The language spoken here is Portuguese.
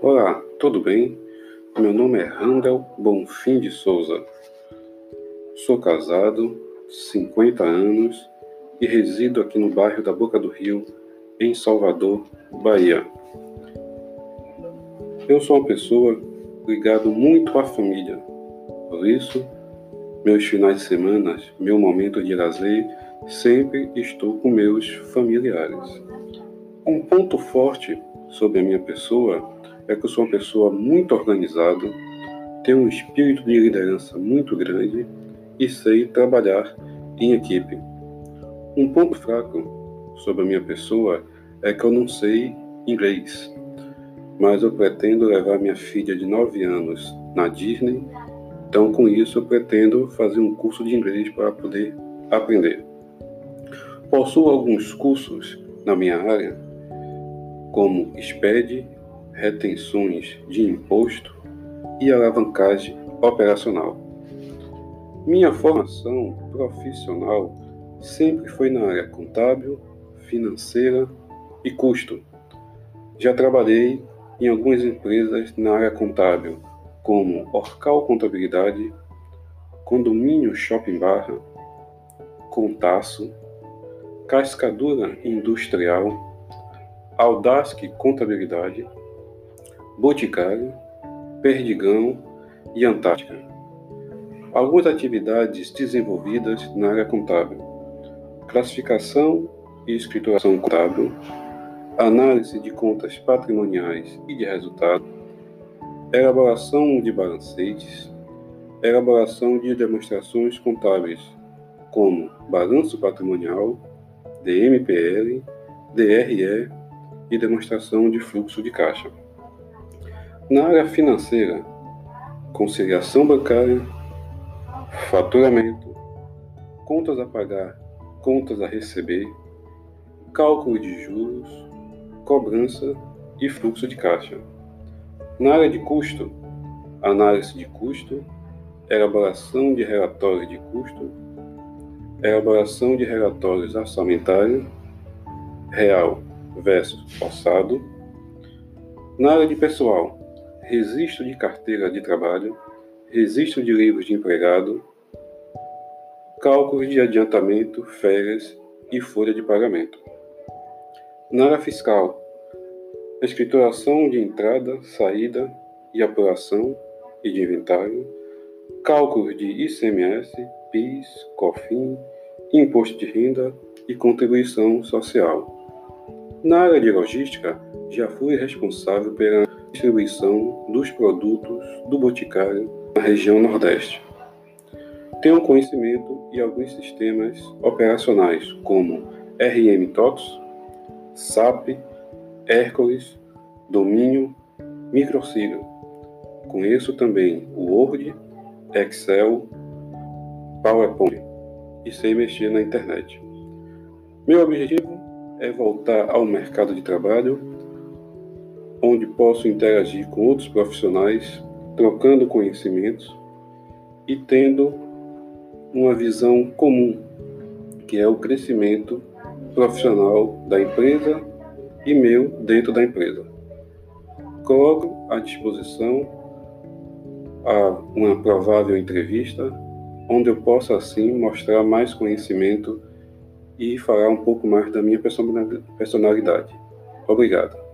Olá, tudo bem? Meu nome é Randall Bonfim de Souza. Sou casado, 50 anos e resido aqui no bairro da Boca do Rio, em Salvador, Bahia. Eu sou uma pessoa ligado muito à família, por isso, meus finais de semana, meu momento de lazer, sempre estou com meus familiares. Um ponto forte sobre a minha pessoa é que eu sou uma pessoa muito organizada, tenho um espírito de liderança muito grande e sei trabalhar em equipe. Um ponto fraco sobre a minha pessoa é que eu não sei inglês, mas eu pretendo levar minha filha de 9 anos na Disney, então com isso eu pretendo fazer um curso de inglês para poder aprender. Possuo alguns cursos na minha área como SPED, retenções de imposto e alavancagem operacional. Minha formação profissional sempre foi na área contábil, financeira e custo. Já trabalhei em algumas empresas na área contábil, como Orcal Contabilidade, Condomínio Shopping Barra, Contaço, Cascadura Industrial, Audasc Contabilidade, Boticário, Perdigão e Antártica. Algumas atividades desenvolvidas na área contábil: classificação e escrituração contábil, análise de contas patrimoniais e de resultado, elaboração de balancetes, elaboração de demonstrações contábeis, como balanço patrimonial, DMPL, DRE e demonstração de fluxo de caixa. Na área financeira, conciliação bancária, faturamento, contas a pagar, contas a receber, cálculo de juros, cobrança e fluxo de caixa. Na área de custo, análise de custo, elaboração de relatórios de custo, elaboração de relatórios orçamentários, real versus orçado. Na área de pessoal, registro de carteira de trabalho, registro de livros de empregado, cálculos de adiantamento, férias e folha de pagamento. Na área fiscal, escrituração de entrada, saída e apuração e de inventário, cálculos de ICMS, PIS, COFIN, imposto de renda e contribuição social. Na área de logística, já fui responsável pela distribuição dos produtos do Boticário na região Nordeste. Tenho conhecimento e alguns sistemas operacionais como RM TOTS, SAP, Hércules, Domínio, Microsigla. Conheço também o Word, Excel, PowerPoint e sei mexer na internet. Meu objetivo é voltar ao mercado de trabalho, onde posso interagir com outros profissionais, trocando conhecimentos e tendo uma visão comum, que é o crescimento profissional da empresa e meu dentro da empresa. Coloco à disposição a uma provável entrevista, onde eu possa assim mostrar mais conhecimento e falar um pouco mais da minha personalidade. Obrigado.